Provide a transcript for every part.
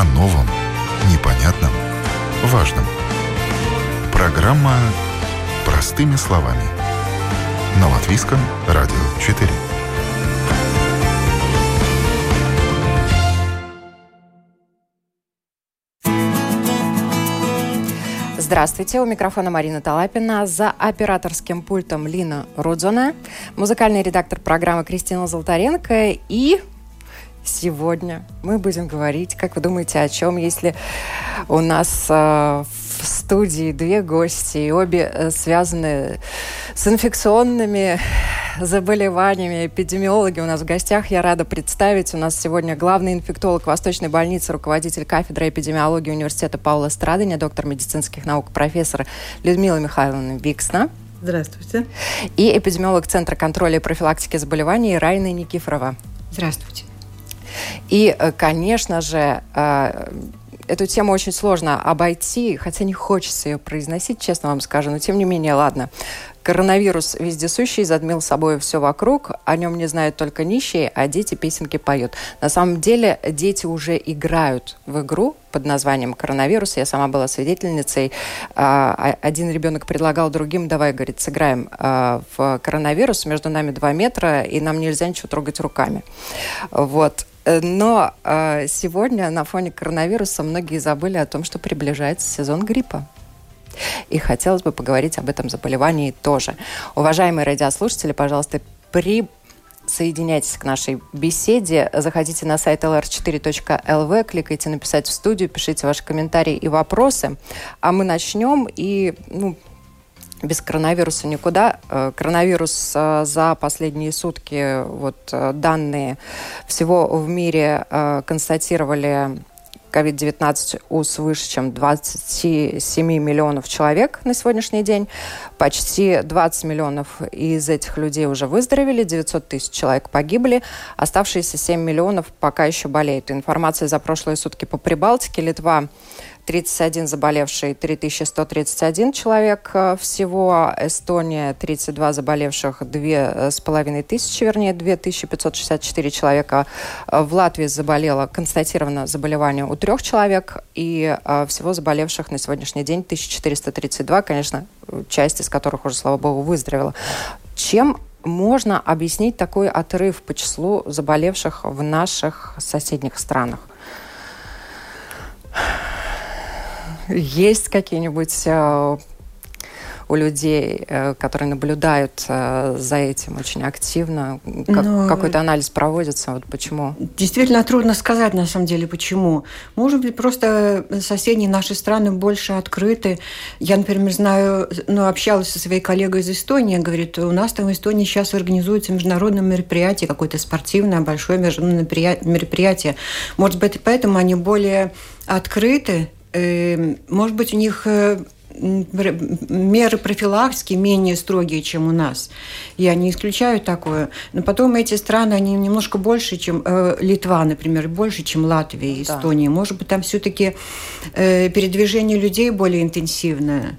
О новом, непонятном, важном. Программа «Простыми словами». На Латвийском радио 4. Здравствуйте, у микрофона Марина Талапина, за операторским пультом Лина Рудзона, музыкальный редактор программы Кристина Золотаренко и сегодня мы будем говорить, как вы думаете, о чем, если у нас э, в студии две гости, и обе э, связаны с инфекционными заболеваниями, эпидемиологи у нас в гостях. Я рада представить. У нас сегодня главный инфектолог Восточной больницы, руководитель кафедры эпидемиологии университета Паула Страдания, доктор медицинских наук, профессор Людмила Михайловна Виксна. Здравствуйте. И эпидемиолог Центра контроля и профилактики заболеваний Райна Никифорова. Здравствуйте. И, э, конечно же, э, эту тему очень сложно обойти, хотя не хочется ее произносить, честно вам скажу, но тем не менее, ладно. Коронавирус вездесущий, задмил собой все вокруг, о нем не знают только нищие, а дети песенки поют. На самом деле дети уже играют в игру под названием коронавирус. Я сама была свидетельницей. А, один ребенок предлагал другим, давай, говорит, сыграем а, в коронавирус, между нами два метра, и нам нельзя ничего трогать руками. Вот. Но э, сегодня на фоне коронавируса многие забыли о том, что приближается сезон гриппа. И хотелось бы поговорить об этом заболевании тоже. Уважаемые радиослушатели, пожалуйста, при Соединяйтесь к нашей беседе. Заходите на сайт lr4.lv, кликайте «Написать в студию», пишите ваши комментарии и вопросы. А мы начнем. И ну, без коронавируса никуда. Э, коронавирус э, за последние сутки, вот э, данные всего в мире констатировали COVID-19 у свыше чем 27 миллионов человек на сегодняшний день. Почти 20 миллионов из этих людей уже выздоровели, 900 тысяч человек погибли, оставшиеся 7 миллионов пока еще болеют. Информация за прошлые сутки по Прибалтике. Литва 31 заболевший, 3131 человек э, всего. Эстония 32 заболевших, 2,5 тысячи, вернее, 2564 человека. Э, в Латвии заболело, констатировано заболевание у трех человек, и э, всего заболевших на сегодняшний день 1432, конечно, часть из которых уже, слава богу, выздоровела. Чем можно объяснить такой отрыв по числу заболевших в наших соседних странах? Есть какие-нибудь э, у людей, э, которые наблюдают э, за этим очень активно? Как, Но... Какой-то анализ проводится? Вот почему? Действительно трудно сказать, на самом деле, почему. Может быть, просто соседние наши страны больше открыты. Я, например, знаю, ну, общалась со своей коллегой из Эстонии, говорит, у нас там в Эстонии сейчас организуется международное мероприятие, какое-то спортивное, большое международное мероприятие. Может быть, поэтому они более открыты может быть, у них э, меры профилактики менее строгие, чем у нас. Я не исключаю такое. Но потом эти страны, они немножко больше, чем э, Литва, например, больше, чем Латвия и Эстония. Да. Может быть, там все-таки э, передвижение людей более интенсивное.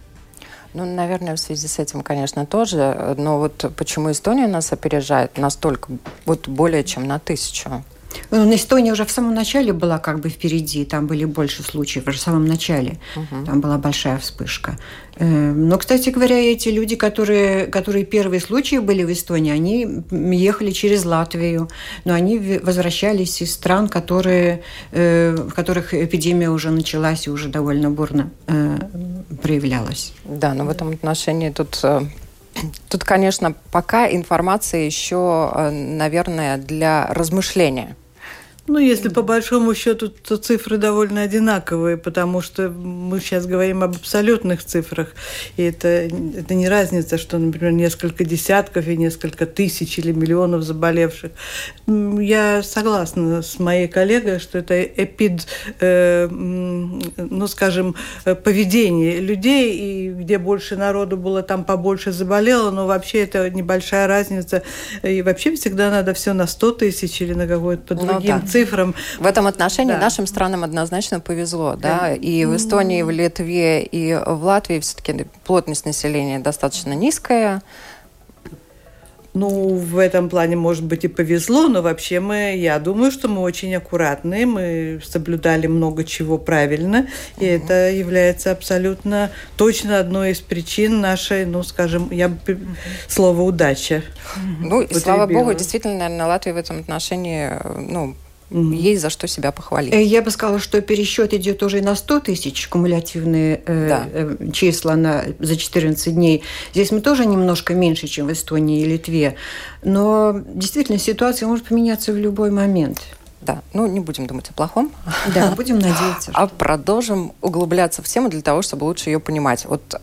Ну, наверное, в связи с этим, конечно, тоже. Но вот почему Эстония нас опережает настолько, вот более чем на тысячу? Ну, Эстония уже в самом начале была как бы впереди, там были больше случаев в самом начале, угу. там была большая вспышка. Э, но, кстати говоря, эти люди, которые, которые первые случаи были в Эстонии, они ехали через Латвию, но они возвращались из стран, которые, э, в которых эпидемия уже началась и уже довольно бурно э, проявлялась. Да, но в этом отношении тут Тут, конечно, пока информация еще, наверное, для размышления. Ну, если по большому счету, то цифры довольно одинаковые, потому что мы сейчас говорим об абсолютных цифрах, и это, это не разница, что, например, несколько десятков и несколько тысяч или миллионов заболевших. Я согласна с моей коллегой, что это эпид, э, ну, скажем, поведение людей, и где больше народу было, там побольше заболело, но вообще это небольшая разница. И вообще всегда надо все на 100 тысяч или на какой-то по ну другим ну, да цифрам. В этом отношении да. нашим странам однозначно повезло, да, и в Эстонии, и в Литве, и в Латвии все-таки плотность населения достаточно низкая. Ну, в этом плане, может быть, и повезло, но вообще мы, я думаю, что мы очень аккуратные, мы соблюдали много чего правильно, и угу. это является абсолютно точно одной из причин нашей, ну, скажем, я бы слово удача. Ну, и слава богу, действительно, наверное, Латвия в этом отношении, ну, Угу. Есть за что себя похвалить. Э, я бы сказала, что пересчет идет уже на 100 тысяч кумулятивные э, да. э, числа на, за 14 дней. Здесь мы тоже немножко меньше, чем в Эстонии и Литве. Но действительно ситуация может поменяться в любой момент. Да, ну не будем думать о плохом. Да, будем надеяться. А продолжим углубляться в тему для того, чтобы лучше ее понимать. Вот э,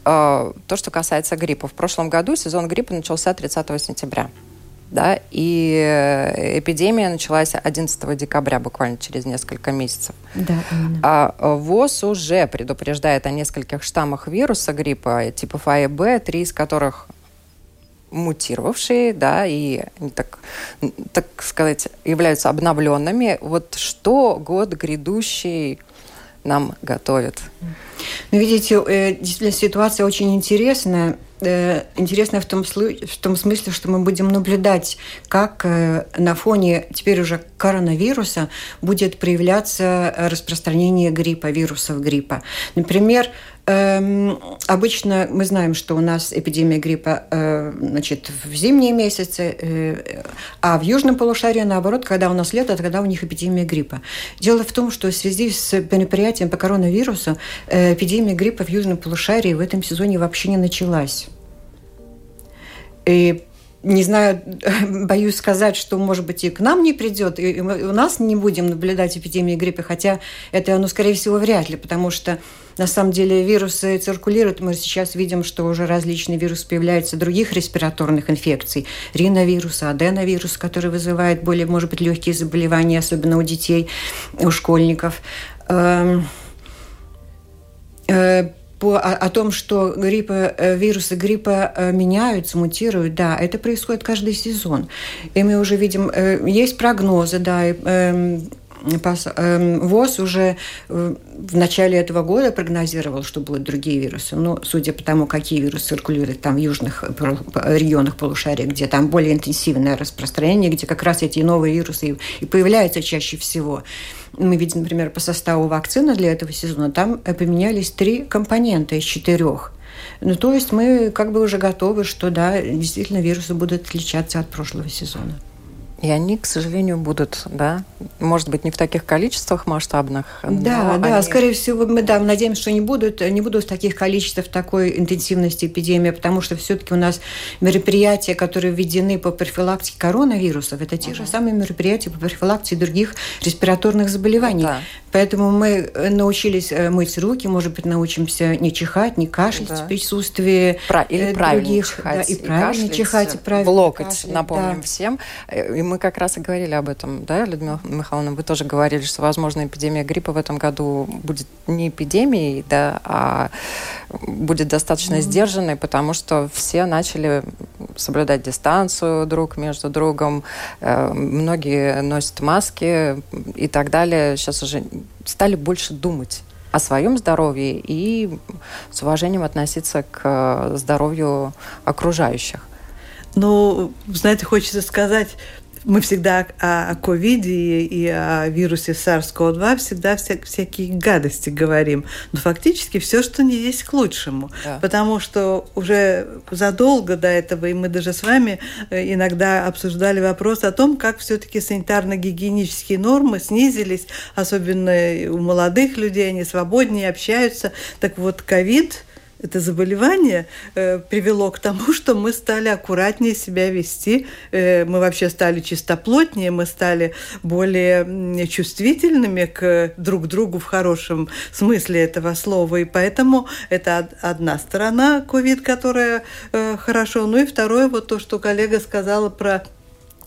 то, что касается гриппа. В прошлом году сезон гриппа начался 30 сентября да, и э, эпидемия началась 11 декабря, буквально через несколько месяцев. Да, А э, ВОЗ уже предупреждает о нескольких штаммах вируса гриппа типа А и Б, три из которых мутировавшие, да, и так, так сказать, являются обновленными. Вот что год грядущий нам готовит? Ну, видите, э, действительно ситуация очень интересная. Э, интересная в том, в том смысле, что мы будем наблюдать, как э, на фоне теперь уже коронавируса будет проявляться распространение гриппа, вирусов гриппа. Например, Эм, обычно мы знаем, что у нас эпидемия гриппа значит, в зимние месяцы, а в южном полушарии, наоборот, когда у нас лето, тогда у них эпидемия гриппа. Дело в том, что в связи с мероприятием по коронавирусу эпидемия гриппа в южном полушарии в этом сезоне вообще не началась. И не знаю, боюсь сказать, что, может быть, и к нам не придет, и у нас не будем наблюдать эпидемии гриппа, хотя это, ну, скорее всего, вряд ли, потому что, на самом деле, вирусы циркулируют. Мы сейчас видим, что уже различные вирусы появляются других респираторных инфекций. Риновирус, аденовирус, который вызывает более, может быть, легкие заболевания, особенно у детей, у школьников эм, по, о, о том, что гриппа, э, вирусы гриппа э, меняются, мутируют, да, это происходит каждый сезон. И мы уже видим, э, есть прогнозы, да, эм, эм, ВОЗ уже в начале этого года прогнозировал, что будут другие вирусы. Но судя по тому, какие вирусы циркулируют там в южных регионах полушария, где там более интенсивное распространение, где как раз эти новые вирусы и появляются чаще всего мы видим, например, по составу вакцины для этого сезона, там э, поменялись три компонента из четырех. Ну, то есть мы как бы уже готовы, что да, действительно вирусы будут отличаться от прошлого сезона. И они, к сожалению, будут, да, может быть, не в таких количествах масштабных. Да, да, они... скорее всего, мы да, надеемся, что не будут, не будут в таких количествах, такой интенсивности эпидемии, потому что все-таки у нас мероприятия, которые введены по профилактике коронавирусов, это те uh-huh. же самые мероприятия по профилактике других респираторных заболеваний. Да. Поэтому мы э, научились э, мыть руки, может быть, научимся не чихать, не кашлять да. в присутствии Про... Или правильно других, чихать, да, и, и правильно чихать, и правильно в локоть, кашлять, напомним да. всем. И мы как раз и говорили об этом, да, Людмила Михайловна, вы тоже говорили, что, возможно, эпидемия гриппа в этом году будет не эпидемией, да, а будет достаточно mm-hmm. сдержанной, потому что все начали соблюдать дистанцию друг между другом, э, многие носят маски и так далее. Сейчас уже стали больше думать о своем здоровье и с уважением относиться к здоровью окружающих. Ну, знаете, хочется сказать, мы всегда о ковиде и о вирусе SARS-CoV-2 всегда вся, всякие гадости говорим. Но фактически все, что не есть к лучшему. Да. Потому что уже задолго до этого, и мы даже с вами э, иногда обсуждали вопрос о том, как все-таки санитарно-гигиенические нормы снизились, особенно у молодых людей, они свободнее общаются. Так вот, ковид это заболевание э, привело к тому, что мы стали аккуратнее себя вести, э, мы вообще стали чистоплотнее, мы стали более чувствительными к друг другу в хорошем смысле этого слова, и поэтому это одна сторона ковид, которая э, хорошо, ну и второе вот то, что коллега сказала про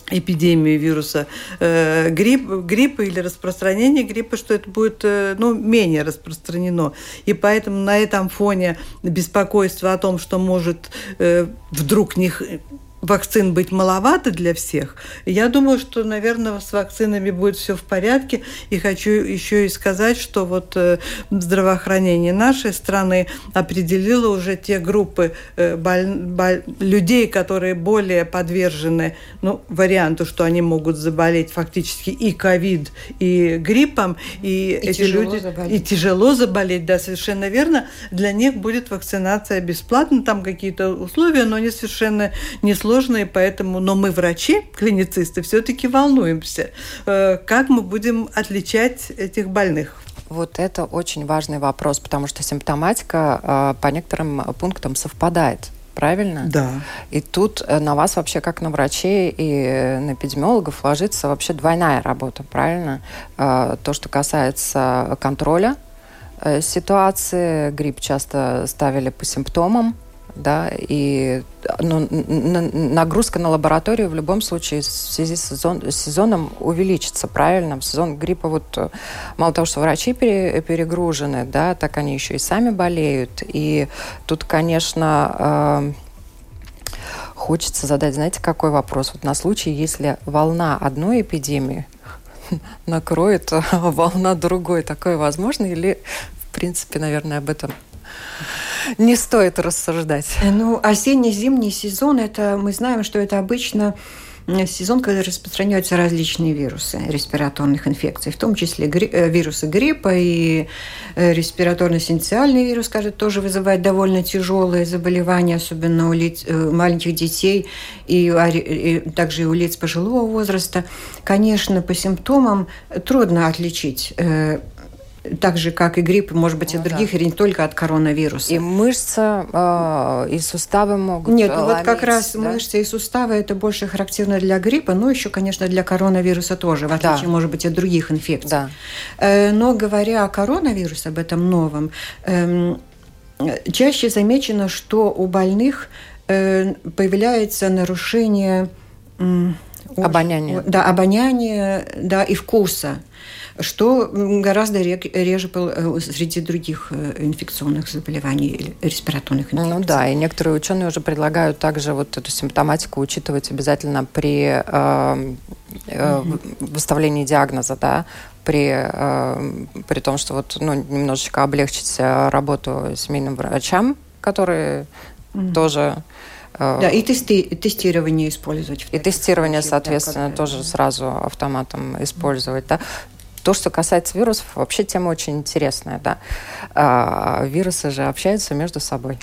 эпидемии вируса э, грипп, гриппа или распространение гриппа, что это будет э, ну, менее распространено. И поэтому на этом фоне беспокойство о том, что может э, вдруг не вакцин быть маловато для всех. Я думаю, что, наверное, с вакцинами будет все в порядке. И хочу еще и сказать, что вот э, здравоохранение нашей страны определило уже те группы э, боль, боль, людей, которые более подвержены ну, варианту, что они могут заболеть фактически и ковид, и гриппом, и, и эти люди заболеть. и тяжело заболеть, да, совершенно верно. Для них будет вакцинация бесплатна, там какие-то условия, но они совершенно несложные сложные, поэтому, но мы врачи, клиницисты, все-таки волнуемся, э, как мы будем отличать этих больных. Вот это очень важный вопрос, потому что симптоматика э, по некоторым пунктам совпадает правильно? Да. И тут э, на вас вообще, как на врачей и на эпидемиологов, ложится вообще двойная работа, правильно? То, что касается контроля ситуации, грипп часто ставили по симптомам, да, и ну, нагрузка на лабораторию в любом случае в связи с, сезон, сезоном увеличится, правильно? Сезон гриппа вот э, мало того, что врачи пере, перегружены, да, так они еще и сами болеют, и тут, конечно, э, хочется задать, знаете, какой вопрос? Вот на случай, если волна одной эпидемии накроет волна другой, такое возможно или, в принципе, наверное, об этом не стоит рассуждать. Ну, осенне-зимний сезон, это мы знаем, что это обычно сезон, когда распространяются различные вирусы респираторных инфекций, в том числе гри э, вирусы гриппа и э, респираторно-синциальный вирус, скажет, тоже вызывает довольно тяжелые заболевания, особенно у лиц, э, маленьких детей и, и также и у лиц пожилого возраста. Конечно, по симптомам трудно отличить так же, как и грипп, может быть, и ну, других, да. и не только от коронавируса. И мышцы, э, и суставы могут Нет, ломить, вот как раз да? мышцы и суставы это больше характерно для гриппа, но еще, конечно, для коронавируса тоже, в отличие, да. может быть, от других инфекций. Да. Э, но говоря о коронавирусе, об этом новом, э, чаще замечено, что у больных э, появляется нарушение... Э, обоняния. Да, обоняния, да, и вкуса что гораздо реже э, среди других э, инфекционных заболеваний, респираторных инфекций. Ну да, и некоторые ученые уже предлагают также вот эту симптоматику учитывать обязательно при э, э, выставлении диагноза, да, при, э, при том, что вот, ну, немножечко облегчить э, работу семейным врачам, которые mm-hmm. тоже да, и тести тестирование использовать. И тестирование, соответственно, да, тоже сразу автоматом использовать. Да? То, что касается вирусов, вообще тема очень интересная, да. А, вирусы же общаются между собой.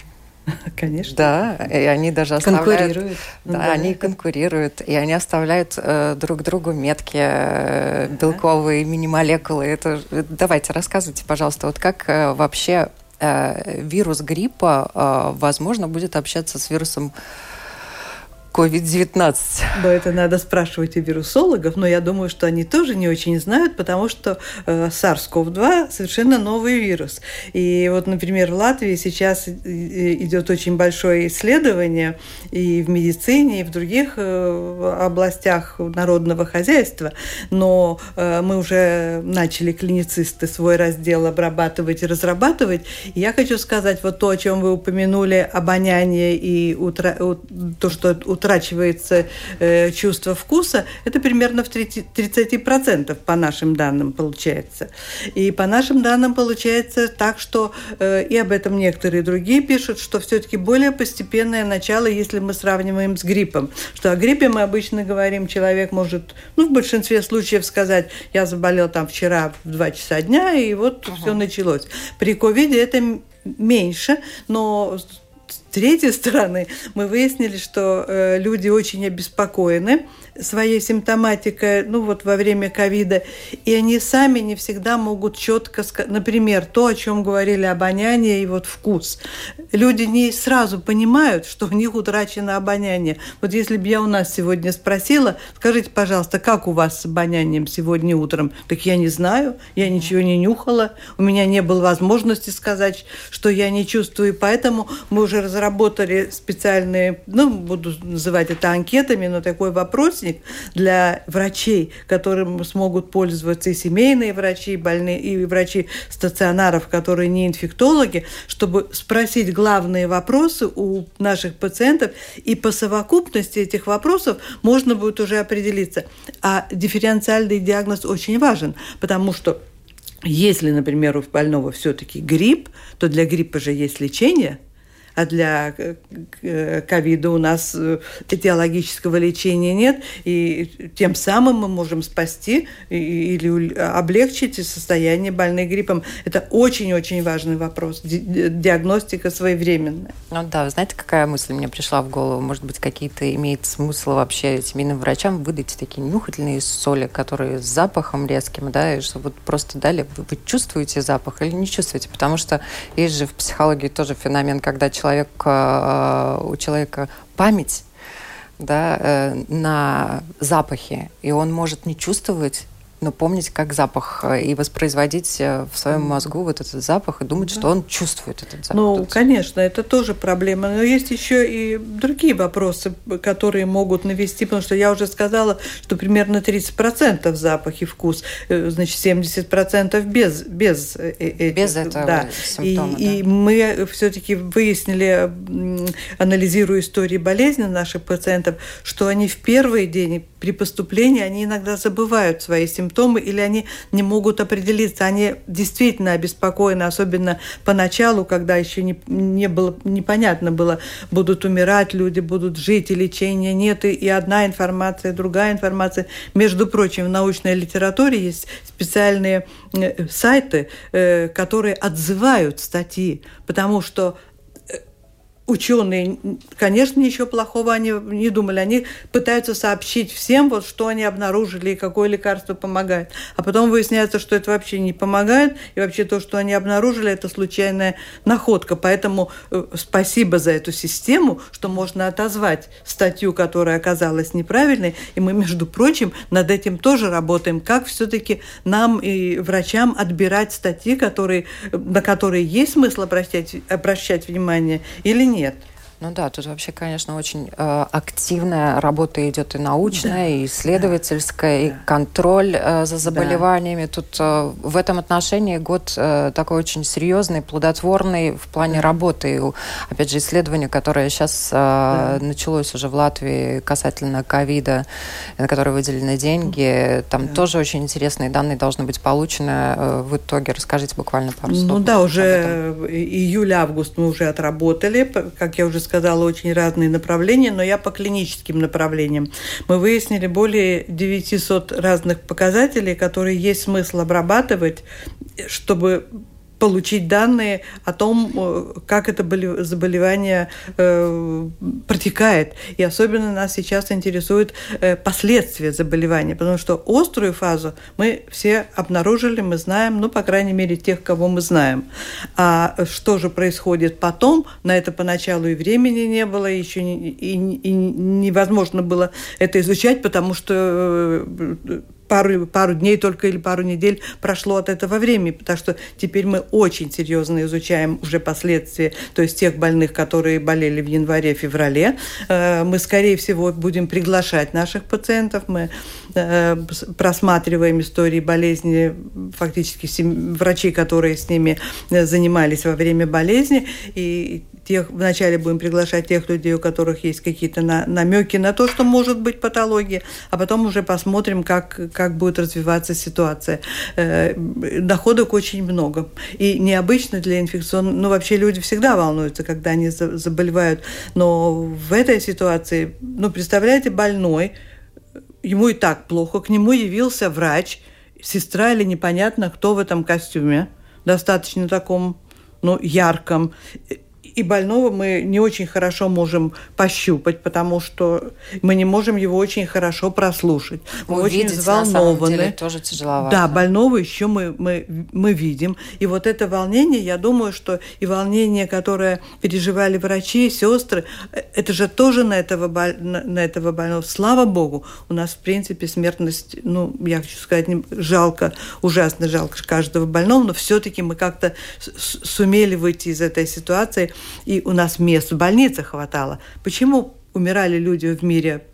Конечно. Да, и они даже оставляют... Конкурируют. Да, да они конкурируют, и они оставляют э, друг другу метки э, белковые, мини-молекулы. Это... Давайте, рассказывайте, пожалуйста, вот как э, вообще э, вирус гриппа, э, возможно, будет общаться с вирусом COVID-19? Но это надо спрашивать у вирусологов, но я думаю, что они тоже не очень знают, потому что э, SARS-CoV-2 совершенно новый вирус. И вот, например, в Латвии сейчас идет очень большое исследование и в медицине, и в других э, областях народного хозяйства, но э, мы уже начали клиницисты свой раздел обрабатывать и разрабатывать. И я хочу сказать, вот то, о чем вы упомянули, обоняние и утра... то, что утра утрачивается э, чувство вкуса, это примерно в 30%, 30% по нашим данным получается. И по нашим данным получается так, что э, и об этом некоторые другие пишут, что все-таки более постепенное начало, если мы сравниваем с гриппом. Что о гриппе мы обычно говорим, человек может, ну, в большинстве случаев сказать, я заболел там вчера в 2 часа дня, и вот uh-huh. все началось. При ковиде это меньше, но третьей стороны, мы выяснили, что э, люди очень обеспокоены своей симптоматикой, ну вот во время ковида, и они сами не всегда могут четко сказать, например, то, о чем говорили обоняние и вот вкус. Люди не сразу понимают, что у них утрачено обоняние. Вот если бы я у нас сегодня спросила, скажите, пожалуйста, как у вас с обонянием сегодня утром? Так я не знаю, я ничего не нюхала, у меня не было возможности сказать, что я не чувствую, поэтому мы уже разработали специальные, ну, буду называть это анкетами, но такой вопросник для врачей, которым смогут пользоваться и семейные врачи, и больные, и врачи стационаров, которые не инфектологи, чтобы спросить главные вопросы у наших пациентов, и по совокупности этих вопросов можно будет уже определиться. А дифференциальный диагноз очень важен, потому что если, например, у больного все-таки грипп, то для гриппа же есть лечение – а для э, э, ковида у нас э, этиологического лечения нет, и тем самым мы можем спасти или облегчить состояние больных гриппом. Это очень-очень важный вопрос. Диагностика своевременная. Ну да, знаете, какая мысль мне пришла в голову? Может быть, какие-то имеет смысл вообще семейным врачам выдать такие нюхательные соли, которые с запахом резким, да, и чтобы вот просто дали, вы чувствуете запах или не чувствуете? Потому что есть же в психологии тоже феномен, когда человек человек, э, у человека память да, э, на запахи, и он может не чувствовать но помнить как запах э, и воспроизводить э, в своем мозгу вот этот запах и думать, да. что он чувствует этот запах. Ну, конечно, это тоже проблема. Но есть еще и другие вопросы, которые могут навести, потому что я уже сказала, что примерно 30% запах и вкус, э, значит, 70% без, без этих. Без этого да. симптома. И, да. и мы все-таки выяснили, анализируя истории болезни наших пациентов, что они в первые дни при поступлении, они иногда забывают свои симптомы симптомы, или они не могут определиться. Они действительно обеспокоены, особенно поначалу, когда еще не, не было, непонятно было, будут умирать люди, будут жить, и лечения нет, и, и одна информация, и другая информация. Между прочим, в научной литературе есть специальные э, сайты, э, которые отзывают статьи, потому что ученые, конечно, ничего плохого они не думали. Они пытаются сообщить всем, вот, что они обнаружили и какое лекарство помогает. А потом выясняется, что это вообще не помогает, и вообще то, что они обнаружили, это случайная находка. Поэтому э, спасибо за эту систему, что можно отозвать статью, которая оказалась неправильной. И мы, между прочим, над этим тоже работаем. Как все-таки нам и врачам отбирать статьи, которые, на которые есть смысл обращать, обращать внимание или нет нет. Ну да, тут вообще, конечно, очень э, активная работа идет и научная, да. и исследовательская, да. и контроль э, за заболеваниями. Да. Тут э, в этом отношении год э, такой очень серьезный, плодотворный в плане да. работы. И, опять же, исследование, которое сейчас э, да. началось уже в Латвии касательно ковида, на которое выделены деньги, там да. тоже очень интересные данные должны быть получены э, в итоге. Расскажите буквально пару слов. Ну да, уже июль-август мы уже отработали, как я уже сказала, очень разные направления, но я по клиническим направлениям. Мы выяснили более 900 разных показателей, которые есть смысл обрабатывать, чтобы получить данные о том, э, как это заболевание э, протекает. И особенно нас сейчас интересуют э, последствия заболевания, потому что острую фазу мы все обнаружили, мы знаем, ну, по крайней мере, тех, кого мы знаем. А что же происходит потом, на это поначалу и времени не было, еще и, и невозможно было это изучать, потому что пару, пару дней только или пару недель прошло от этого времени, потому что теперь мы очень серьезно изучаем уже последствия, то есть тех больных, которые болели в январе-феврале. Э, мы, скорее всего, будем приглашать наших пациентов, мы э, просматриваем истории болезни фактически врачей, которые с ними э, занимались во время болезни, и тех, вначале будем приглашать тех людей, у которых есть какие-то на, намеки на то, что может быть патология, а потом уже посмотрим, как, как будет развиваться ситуация. Э, доходок очень много. И необычно для инфекционного... Ну, вообще люди всегда волнуются, когда они заболевают. Но в этой ситуации, ну, представляете, больной, ему и так плохо, к нему явился врач, сестра или непонятно кто в этом костюме, достаточно таком, ну, ярком и больного мы не очень хорошо можем пощупать, потому что мы не можем его очень хорошо прослушать. Мы Увидеть, очень взволнованы. деле, тоже тяжеловато. Да, больного еще мы, мы, мы видим. И вот это волнение, я думаю, что и волнение, которое переживали врачи, сестры, э, это же тоже на этого, на, на этого больного. Слава Богу, у нас, в принципе, смертность, ну, я хочу сказать, жалко, ужасно жалко каждого больного, но все-таки мы как-то сумели выйти из этой ситуации – и у нас мест в больнице хватало. Почему умирали люди в мире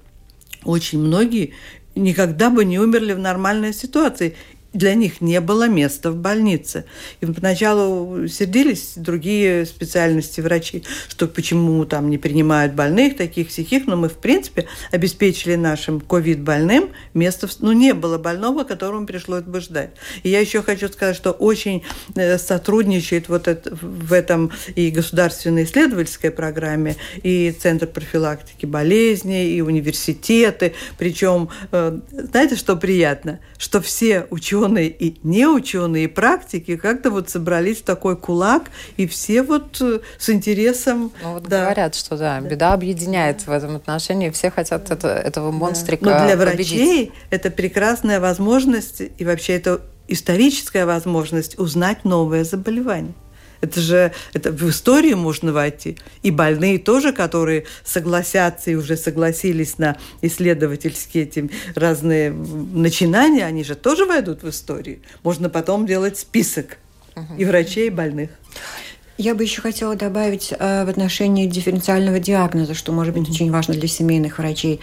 очень многие, никогда бы не умерли в нормальной ситуации для них не было места в больнице. И поначалу сердились другие специальности врачи, что почему там не принимают больных, таких всяких, но мы, в принципе, обеспечили нашим ковид-больным место, ну, не было больного, которому пришлось бы ждать. И я еще хочу сказать, что очень э, сотрудничает вот это, в этом и государственной исследовательской программе, и Центр профилактики болезней, и университеты. Причем, э, знаете, что приятно? Что все ученые ученые и неученые практики как-то вот собрались в такой кулак, и все вот э, с интересом... Ну, вот да. говорят, что да, да, беда объединяет в этом отношении, все хотят это, этого монстрика да. Но для победить. врачей это прекрасная возможность, и вообще это историческая возможность узнать новое заболевание. Это же это в историю можно войти. И больные тоже, которые согласятся и уже согласились на исследовательские эти разные начинания, они же тоже войдут в историю. Можно потом делать список и врачей, и больных. Я бы еще хотела добавить э, в отношении дифференциального диагноза, что может быть mm-hmm. очень важно для семейных врачей.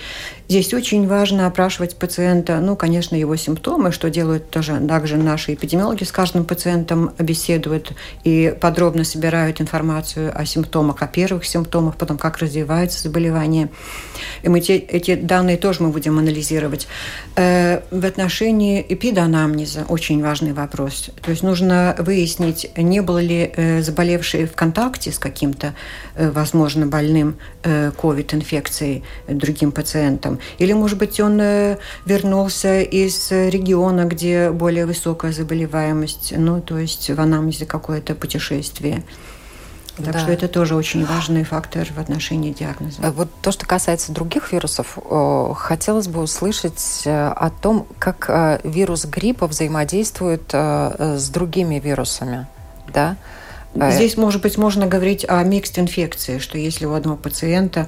Здесь очень важно опрашивать пациента, ну, конечно, его симптомы, что делают тоже также наши эпидемиологи с каждым пациентом беседуют и подробно собирают информацию о симптомах, о первых симптомах, потом как развивается заболевание. И мы те, эти данные тоже мы будем анализировать. Э, в отношении эпиданамнеза очень важный вопрос. То есть нужно выяснить, не было ли э, заболевания заболевший в контакте с каким-то, э, возможно, больным COVID-инфекцией э, другим пациентом. Или, может быть, он э, вернулся из региона, где более высокая заболеваемость, ну, то есть в анамнезе какое-то путешествие. Так да. что это тоже очень важный фактор в отношении диагноза. Вот то, что касается других вирусов, хотелось бы услышать о том, как вирус гриппа взаимодействует с другими вирусами. Да? А, Здесь, может быть, можно говорить о микст инфекции, что если у одного пациента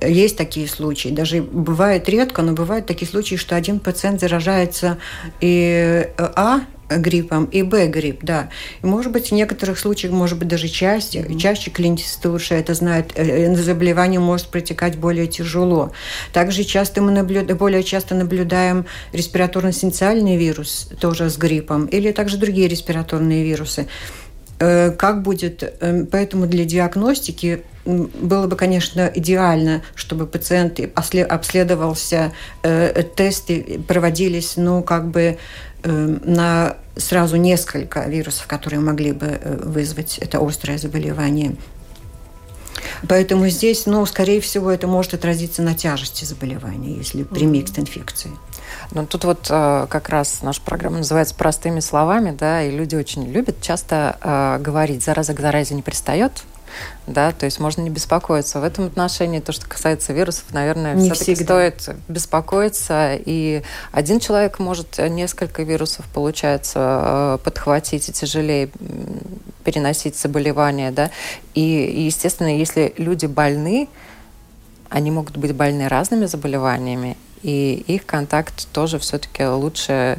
есть такие случаи, даже бывает редко, но бывают такие случаи, что один пациент заражается и э, А гриппом и Б грипп, да. И, может быть, в некоторых случаях, может быть, даже чаще, mm-hmm. чаще клиницисты лучше это знают, э, э, заболевание может протекать более тяжело. Также часто мы наблюдаем, более часто наблюдаем респираторно-синциальный вирус тоже с гриппом или также другие респираторные вирусы. Э, как будет, э, поэтому для диагностики было бы, конечно, идеально, чтобы пациент обследовался, э, тесты проводились, ну, как бы на сразу несколько вирусов, которые могли бы вызвать это острое заболевание. Поэтому здесь, ну, скорее всего, это может отразиться на тяжести заболевания, если при микст инфекции. Ну, тут вот э, как раз наша программа называется «Простыми словами», да, и люди очень любят часто э, говорить «зараза к заразе не пристает», да, то есть можно не беспокоиться. В этом отношении то, что касается вирусов, наверное, не все-таки стоит беспокоиться. И один человек может несколько вирусов, получается, э, подхватить и тяжелее переносить заболевания, да. И, естественно, если люди больны, они могут быть больны разными заболеваниями, и их контакт тоже все-таки лучше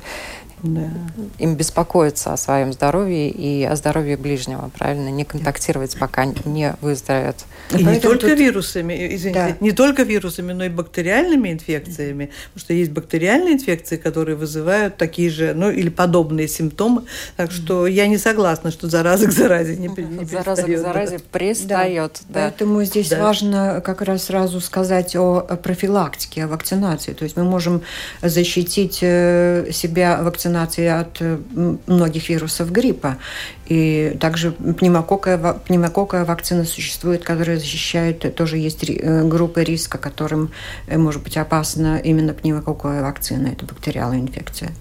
да. им беспокоиться о своем здоровье и о здоровье ближнего, правильно? Не контактировать, пока не выздоровеют. И не только тут... вирусами, извините, да. не только вирусами, но и бактериальными инфекциями, потому что есть бактериальные инфекции, которые вызывают такие же, ну или подобные симптомы. Так что я не согласна, что зараза к заразе не, не Зараза к заразе пристает. Да. Да. Поэтому здесь да. важно как раз сразу сказать о профилактике, о вакцинации. То есть мы можем защитить э, себя вакцинацией вакцинации от э, многих вирусов гриппа. И также пневмококковая, пневмококковая вакцина существует, которая защищает, тоже есть э, группы риска, которым э, может быть опасна именно пневмококковая вакцина, это бактериальная инфекция.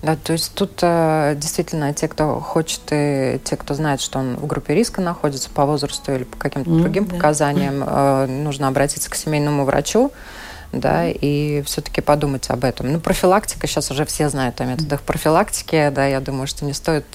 Да, то есть тут э, действительно те, кто хочет, и те, кто знает, что он в группе риска находится по возрасту или по каким-то mm, другим да. показаниям, э, нужно обратиться к семейному врачу, да, и все-таки подумать об этом. Ну, профилактика, сейчас уже все знают о методах профилактики, да, я думаю, что не стоит...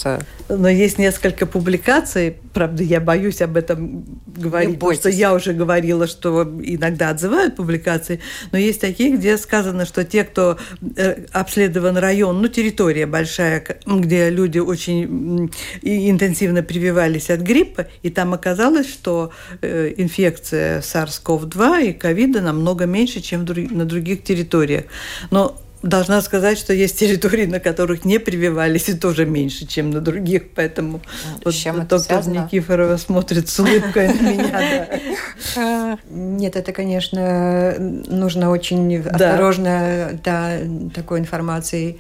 Но есть несколько публикаций, правда, я боюсь об этом говорить, потому что я уже говорила, что иногда отзывают публикации, но есть такие, где сказано, что те, кто э, обследован район, ну, территория большая, где люди очень интенсивно прививались от гриппа, и там оказалось, что э, инфекция SARS-CoV-2 и ковида намного меньше, чем на других территориях. Но Должна сказать, что есть территории, на которых не прививались, и тоже меньше, чем на других. Поэтому вот чем это доктор связано? Никифорова смотрит с улыбкой на меня. Нет, это, конечно, нужно очень осторожно до такой информации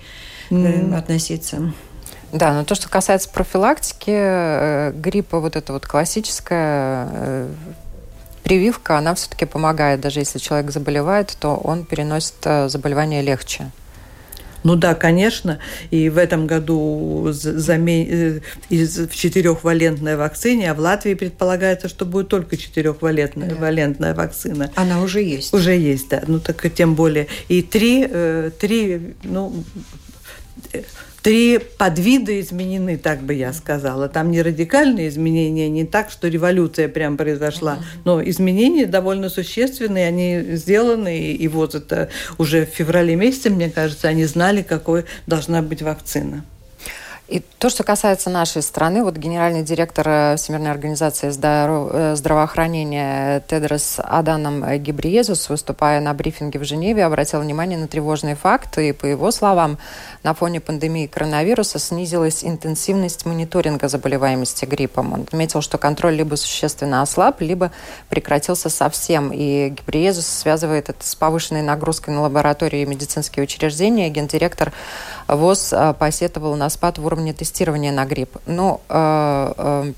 э, относиться. Да, но то, что касается профилактики, э, гриппа, вот это вот классическая э, прививка, она все-таки помогает. Даже если человек заболевает, то он переносит э, заболевание легче. Ну да, конечно. И в этом году замен... из четырехвалентной вакцины, а в Латвии предполагается, что будет только четырехвалентная да. валентная вакцина. Она уже есть. Уже есть, да. Ну так тем более. И три, три ну, три подвида изменены, так бы я сказала. Там не радикальные изменения, не так, что революция прям произошла, но изменения довольно существенные, они сделаны, и вот это уже в феврале месяце, мне кажется, они знали, какой должна быть вакцина. И то, что касается нашей страны, вот генеральный директор э, Всемирной организации здоров... Э, здравоохранения Тедрос Аданом Гибриезус, выступая на брифинге в Женеве, обратил внимание на тревожные факты. И, по его словам, на фоне пандемии коронавируса снизилась интенсивность мониторинга заболеваемости гриппом. Он отметил, что контроль либо существенно ослаб, либо прекратился совсем. И Гибриезус связывает это с повышенной нагрузкой на лаборатории и медицинские учреждения. Гендиректор ВОЗ э, посетовал на спад в уровне тестирования на грипп. Ну, э, э,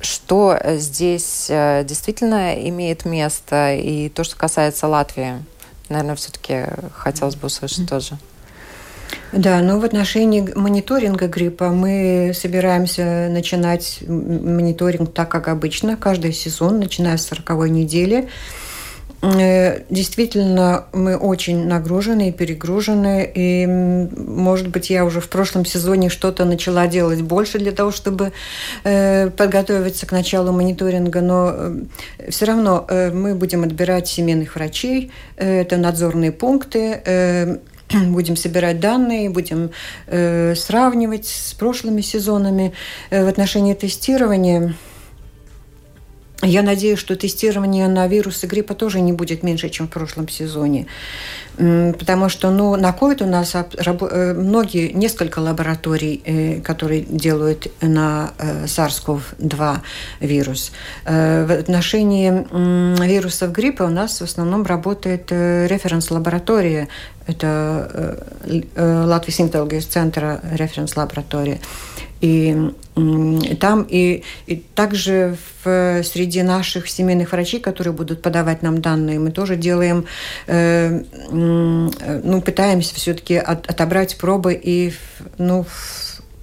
что здесь действительно имеет место, и то, что касается Латвии, наверное, все-таки хотелось бы услышать тоже. Да, ну в отношении мониторинга гриппа мы собираемся начинать мониторинг так, как обычно, каждый сезон, начиная с 40 недели. Э, действительно, мы очень нагружены и перегружены, и, может быть, я уже в прошлом сезоне что-то начала делать больше для того, чтобы э, подготовиться к началу мониторинга, но э, все равно мы будем отбирать семейных врачей, это надзорные пункты, будем собирать данные, будем сравнивать с прошлыми сезонами. в отношении тестирования я надеюсь, что тестирование на вирусы гриппа тоже не будет меньше, чем в прошлом сезоне. Потому что ну, на COVID у нас э, многие, несколько лабораторий, э, которые делают на э, SARS-CoV-2 вирус. В отношении вирусов гриппа у нас в основном работает референс-лаборатория. Это Латвийс Интелгейс центра референс-лаборатория. И, там, и, и также в, среди наших семейных врачей, которые будут подавать нам данные, мы тоже делаем, э, ну, пытаемся все-таки от, отобрать пробы и, ну,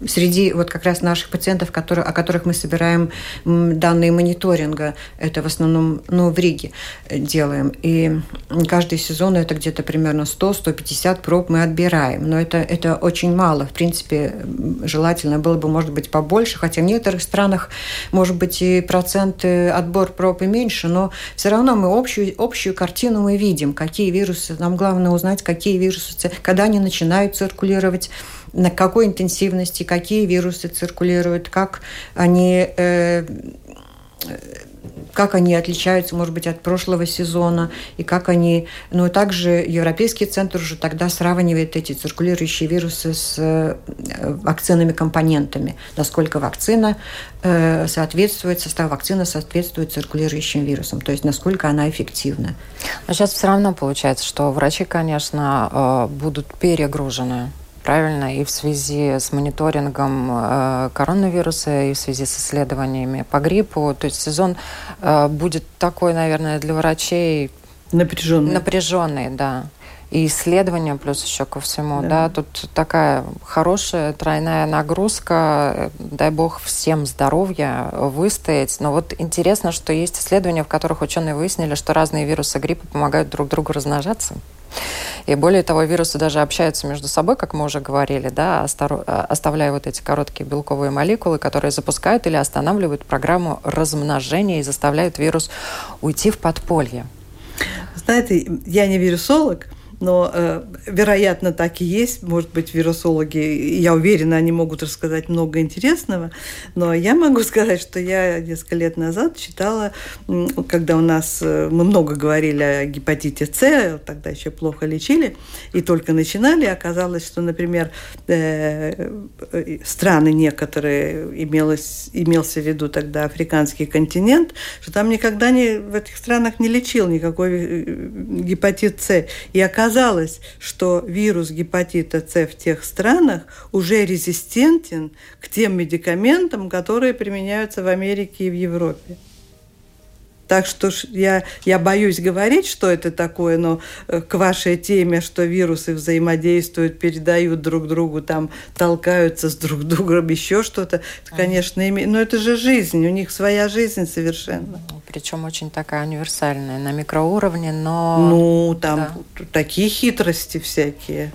среди вот как раз наших пациентов, которые, о которых мы собираем данные мониторинга, это в основном ну, в Риге э, делаем. И каждый сезон это где-то примерно 100-150 проб мы отбираем. Но это, это очень мало. В принципе, желательно было бы, может быть, побольше, хотя в некоторых странах, может быть, и процент отбор проб и меньше, но все равно мы общую, общую картину мы видим, какие вирусы, нам главное узнать, какие вирусы, когда они начинают циркулировать, на какой интенсивности, какие вирусы циркулируют, как они э, как они отличаются, может быть, от прошлого сезона, и как они... Ну, и также Европейский центр уже тогда сравнивает эти циркулирующие вирусы с э, вакцинными компонентами. Насколько вакцина э, соответствует, состав вакцины соответствует циркулирующим вирусам, то есть насколько она эффективна. Но сейчас все равно получается, что врачи, конечно, э, будут перегружены правильно, и в связи с мониторингом э, коронавируса, и в связи с исследованиями по гриппу. То есть сезон э, будет такой, наверное, для врачей напряженный. Напряженный, да. и исследования плюс еще ко всему, да. да, тут такая хорошая тройная нагрузка, дай бог всем здоровья, выстоять. Но вот интересно, что есть исследования, в которых ученые выяснили, что разные вирусы гриппа помогают друг другу размножаться. И более того, вирусы даже общаются между собой, как мы уже говорили, да, оставляя вот эти короткие белковые молекулы, которые запускают или останавливают программу размножения и заставляют вирус уйти в подполье. Знаете, я не вирусолог, но, э, вероятно, так и есть. Может быть, вирусологи, я уверена, они могут рассказать много интересного. Но я могу сказать, что я несколько лет назад читала, когда у нас, э, мы много говорили о гепатите С, тогда еще плохо лечили, и только начинали, оказалось, что, например, э, э страны некоторые, имелось, имелся в виду тогда африканский континент, что там никогда не, в этих странах не лечил никакой э, гепатит С. И оказалось, оказалось, что вирус гепатита С в тех странах уже резистентен к тем медикаментам, которые применяются в Америке и в Европе. Так что я, я боюсь говорить, что это такое, но э, к вашей теме, что вирусы взаимодействуют, передают друг другу, там толкаются с друг другом, еще что-то, это, конечно, имеет... Но это же жизнь, у них своя жизнь совершенно. Причем очень такая универсальная, на микроуровне, но... Ну, там да. такие хитрости всякие.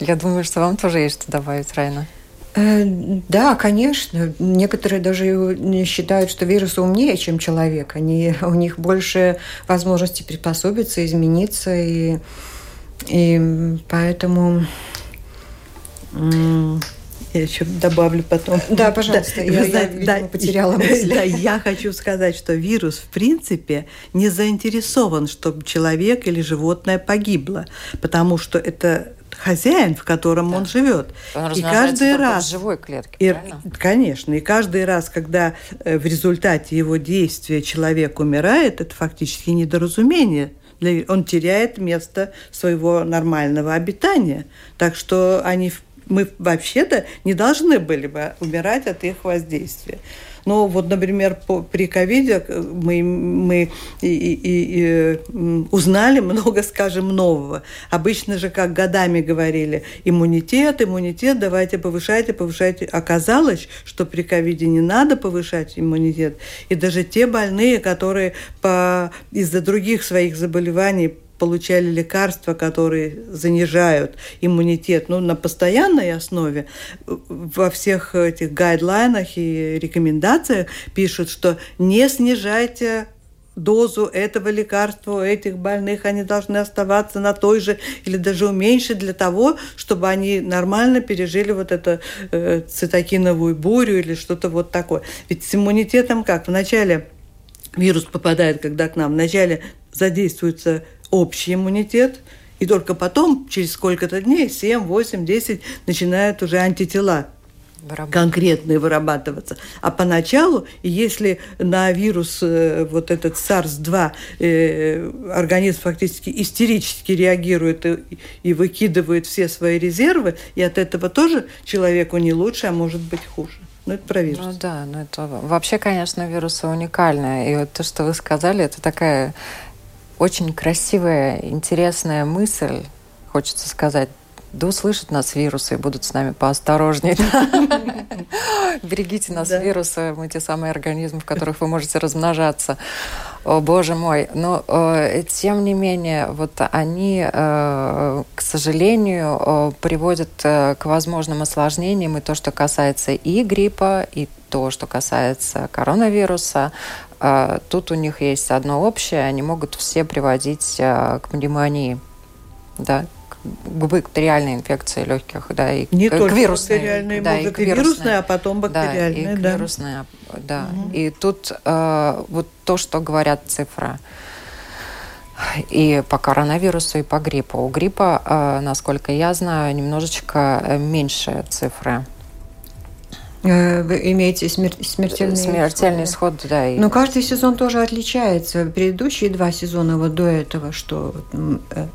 Я думаю, что вам тоже есть что добавить, Райна. Э, да, конечно. Некоторые даже считают, что вирусы умнее, чем человек. Они, у них больше возможности приспособиться, измениться. И, и поэтому... Я еще добавлю потом. Да, пожалуйста. Да, я, я, видимо, да, потеряла мысль. Да, я хочу сказать, что вирус, в принципе, не заинтересован, чтобы человек или животное погибло, потому что это хозяин, в котором да. он живет. Он и каждый раз в живой клетке, и, конечно, и каждый раз, когда э, в результате его действия человек умирает, это фактически недоразумение. Он теряет место своего нормального обитания. Так что они, мы вообще-то не должны были бы умирать от их воздействия. Но вот, например, по, при ковиде мы, мы и, и, и, узнали много, скажем, нового. Обычно же, как годами говорили, иммунитет, иммунитет, давайте повышайте, повышайте. Оказалось, что при ковиде не надо повышать иммунитет. И даже те больные, которые по, из-за других своих заболеваний получали лекарства, которые занижают иммунитет ну, на постоянной основе, во всех этих гайдлайнах и рекомендациях пишут, что не снижайте дозу этого лекарства у этих больных, они должны оставаться на той же или даже уменьшить для того, чтобы они нормально пережили вот эту э, цитокиновую бурю или что-то вот такое. Ведь с иммунитетом как? Вначале вирус попадает, когда к нам вначале задействуется общий иммунитет, и только потом, через сколько-то дней, 7, 8, 10, начинают уже антитела конкретные вырабатываться. А поначалу, если на вирус э, вот этот SARS-2 э, организм фактически истерически реагирует и, и выкидывает все свои резервы, и от этого тоже человеку не лучше, а может быть хуже. Ну, это про вирус. Ну да, но это вообще, конечно, вирусы уникальные. И вот то, что вы сказали, это такая очень красивая, интересная мысль, хочется сказать. Да услышат нас вирусы и будут с нами поосторожнее. Берегите нас, вирусы, мы те самые организмы, в которых вы можете размножаться. О, боже мой. Но э, тем не менее, вот они, э, к сожалению, э, приводят к возможным осложнениям и то, что касается и гриппа, и то, что касается коронавируса. А, тут у них есть одно общее, они могут все приводить а, к пневмонии, да, к бактериальной инфекции легких, да, и не к, только вирусной, бактериальной, да, может и, к вирусной, вирусной, а потом бактериальной, да, и да. вирусной, да. Угу. И тут э, вот то, что говорят цифры, и по коронавирусу, и по гриппу. У гриппа, э, насколько я знаю, немножечко э, меньше цифры. Э, вы имеете смер смертельный, смертельный исход, исход да. И... Но каждый сезон тоже отличается. Предыдущие два сезона вот до этого, что э,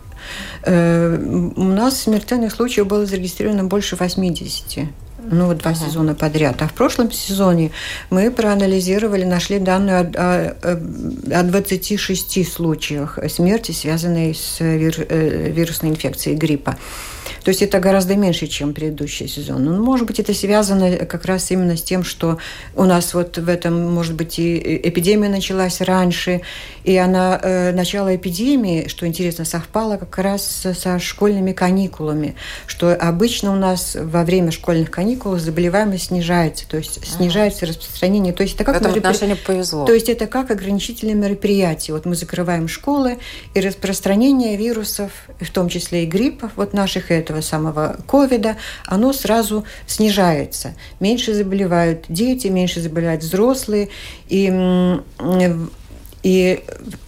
э, у нас смертельных случаев было зарегистрировано больше 80. ну, вот два uh-huh. сезона подряд. А в прошлом сезоне мы проанализировали, нашли данные о, о, о 26 случаях смерти, связанной с вир, э, вирусной инфекцией гриппа. То есть это гораздо меньше, чем предыдущий сезон. Ну, может быть, это связано как раз именно с тем, что у нас вот в этом, может быть, и эпидемия началась раньше, и она, э, начало эпидемии, что интересно, совпало как раз со школьными каникулами, что обычно у нас во время школьных каникул заболеваемость снижается, то есть снижается ага. распространение. То есть это как в этом меропри... отношении повезло. То есть это как ограничительное мероприятие. Вот мы закрываем школы, и распространение вирусов, в том числе и гриппов, вот наших это этого самого ковида, оно сразу снижается. Меньше заболевают дети, меньше заболевают взрослые. И и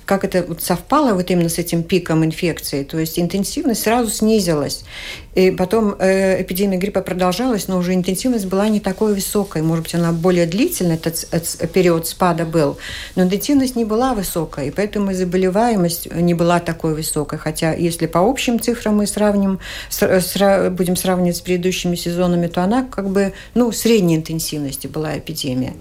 как это вот совпало вот именно с этим пиком инфекции, то есть интенсивность сразу снизилась. И потом э, эпидемия гриппа продолжалась, но уже интенсивность была не такой высокой. Может быть, она более длительная, этот, этот период спада был, но интенсивность не была высокой, и поэтому заболеваемость не была такой высокой. Хотя, если по общим цифрам мы сравним, сра, будем сравнивать с предыдущими сезонами, то она как бы ну, средней интенсивности была эпидемия.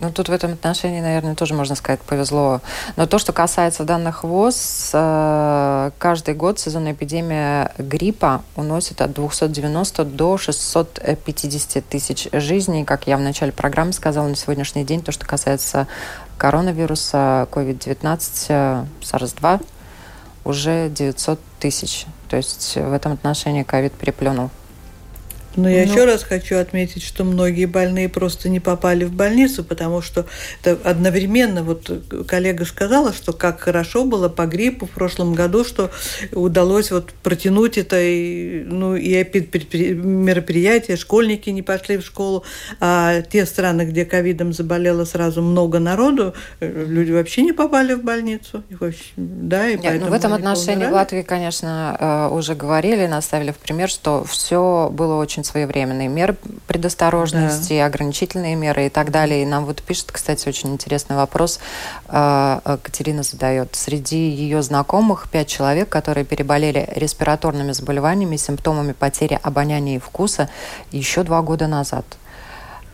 Ну, тут в этом отношении, наверное, тоже можно сказать, повезло. Но то, что касается данных ВОЗ, э, каждый год сезонная эпидемия гриппа уносит от 290 до 650 тысяч жизней. Как я в начале программы сказала, на сегодняшний день, то, что касается коронавируса, COVID-19, SARS-2, уже 900 тысяч. То есть в этом отношении ковид переплюнул. Но я ну... еще раз хочу отметить, что многие больные просто не попали в больницу, потому что это одновременно, вот коллега сказала, что как хорошо было по гриппу в прошлом году, что удалось вот протянуть это, и, ну, и мероприятия, школьники не пошли в школу, а те страны, где ковидом заболело сразу много народу, э, люди вообще не попали в больницу. да, и Нет, ну, в этом отношении в Латвии, конечно, э, уже говорили, наставили в пример, что все было очень своевременные меры предосторожности, да. ограничительные меры и так далее. И нам вот пишет, кстати, очень интересный вопрос. А, а, Катерина задает. Среди ее знакомых пять человек, которые переболели респираторными заболеваниями, симптомами потери обоняния и вкуса еще два года назад.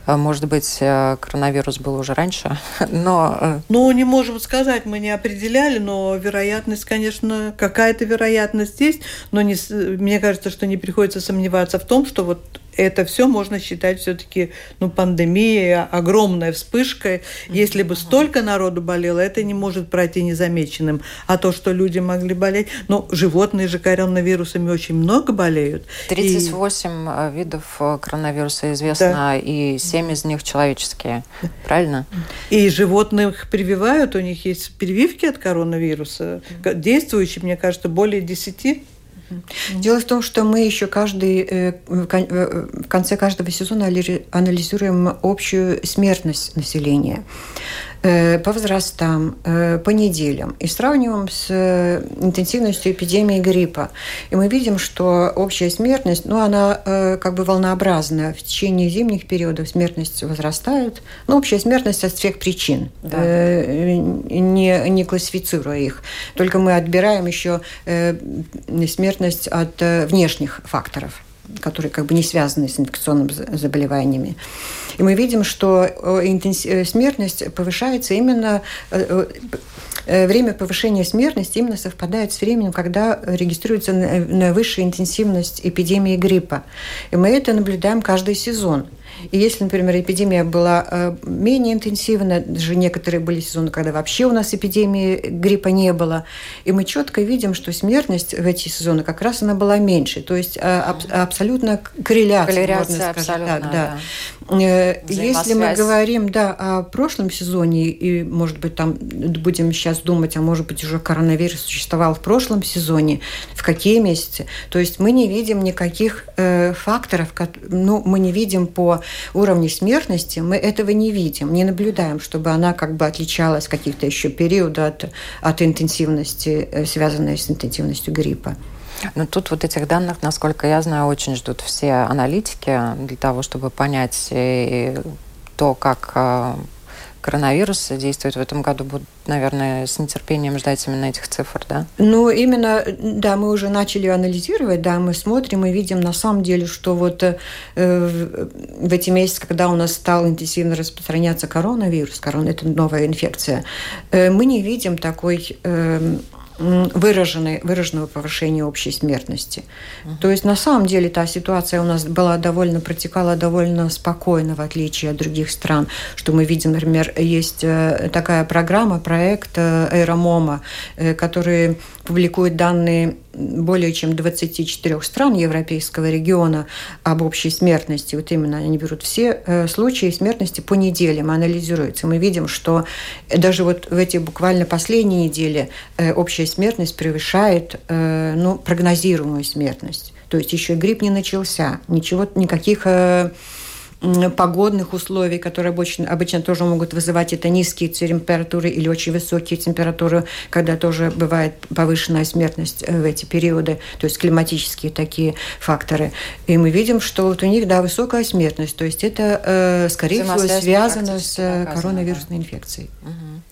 А, может быть, э, коронавирус был уже раньше, но... Э, ну, не можем сказать, мы не определяли, но вероятность, конечно, какая-то вероятность есть, но не, мне кажется, что не приходится сомневаться в том, что вот это все можно считать все-таки ну, пандемией, огромной вспышкой. Если бы столько народу болело, это не может пройти незамеченным. А то, что люди могли болеть... Ну, животные же коронавирусами очень много болеют. 38 и... Э, видов э, коронавируса известно, да. и 7 из них человеческие. Правильно? И животных прививают, у них есть прививки от коронавируса. Действующие, мне кажется, более 10. Дело в том, что мы еще каждый, э, в конце каждого сезона анализируем общую смертность населения. Э, по возрастам, э, по неделям и сравниваем с э, интенсивностью эпидемии гриппа. И мы видим, что общая смертность, ну, она как бы волнообразная. В течение зимних периодов смертность возрастает. Ну, общая смертность от всех причин, да. не, не классифицируя их. Только мы отбираем еще смертность от внешних факторов которые как бы не связаны с инфекционными заболеваниями. И мы видим, что э, э, смертность повышается именно э, время повышения смертности именно совпадает с временем, когда регистрируется наивысшая интенсивность эпидемии гриппа. И мы это наблюдаем каждый сезон. И если, например, эпидемия была э, менее интенсивна, даже некоторые были сезоны, когда вообще у нас эпидемии гриппа не было, и мы четко видим, что смертность в эти сезоны как раз она была меньше. То есть э, аб- абсолютно корреляция, корреляция можно сказать. Так, да. да. Э, если мы говорим да, о прошлом сезоне, и, может быть, там будем сейчас думать, а может быть, уже коронавирус существовал в прошлом сезоне, в какие месяцы, то есть мы не видим никаких э, факторов, ну, мы не видим по уровне смертности, мы этого не видим, не наблюдаем, чтобы она как бы отличалась каких-то еще периодов от, от интенсивности, э, связанной с интенсивностью гриппа. Но тут вот этих данных, насколько я знаю, очень ждут все аналитики для того, чтобы понять э, то, как э, коронавируса действует в этом году, будут, наверное, с нетерпением ждать именно этих цифр, да? Ну, именно, да, мы уже начали анализировать, да, мы смотрим и видим на самом деле, что вот э, в эти месяцы, когда у нас стал интенсивно распространяться коронавирус, корона, это новая инфекция, э, мы не видим такой э, выраженной, выраженного повышения общей смертности. Uh-huh. То есть на самом деле та ситуация у нас была довольно, протекала довольно спокойно, в отличие от других стран, что мы видим, например, есть э, такая программа, проект Эйромома, э, который публикует данные более чем 24 стран европейского региона об общей смертности. Вот именно они берут все э, случаи смертности по неделям, анализируются. Мы видим, что даже вот в эти буквально последние недели э, общая смертность превышает э, ну, прогнозируемую смертность. То есть еще грипп не начался, ничего, никаких погодных условий, которые обычно, обычно тоже могут вызывать это низкие температуры или очень высокие температуры, когда тоже бывает повышенная смертность э, в эти периоды, то есть климатические такие факторы. И мы видим, что вот у них, да, высокая смертность, то есть это, э, скорее всего, связано с э, коронавирусной да. инфекцией. Угу.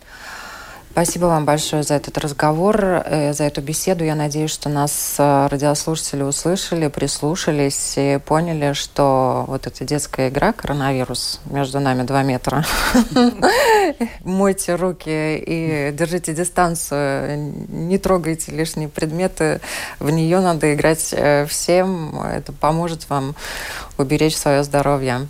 Спасибо вам большое за этот разговор, э, за эту беседу. Я надеюсь, что нас э, радиослушатели услышали, прислушались и поняли, что вот эта детская игра «Коронавирус» между нами два метра. Мойте руки и держите дистанцию, не трогайте лишние предметы. В нее надо играть э, всем. Это поможет вам уберечь свое здоровье.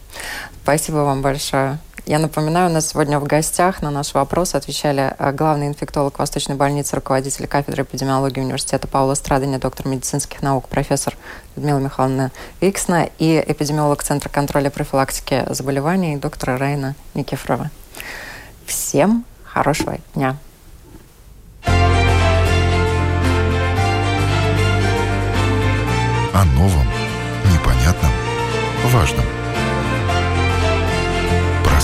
Спасибо вам большое. Я напоминаю, у нас сегодня в гостях на наш вопрос отвечали э, главный инфектолог Восточной больницы, руководитель кафедры эпидемиологии университета Паула Страдания, доктор медицинских наук, профессор Людмила Михайловна Виксна и эпидемиолог Центра контроля и профилактики заболеваний доктор Рейна Никифорова. Всем хорошего дня! О новом, непонятном, важном –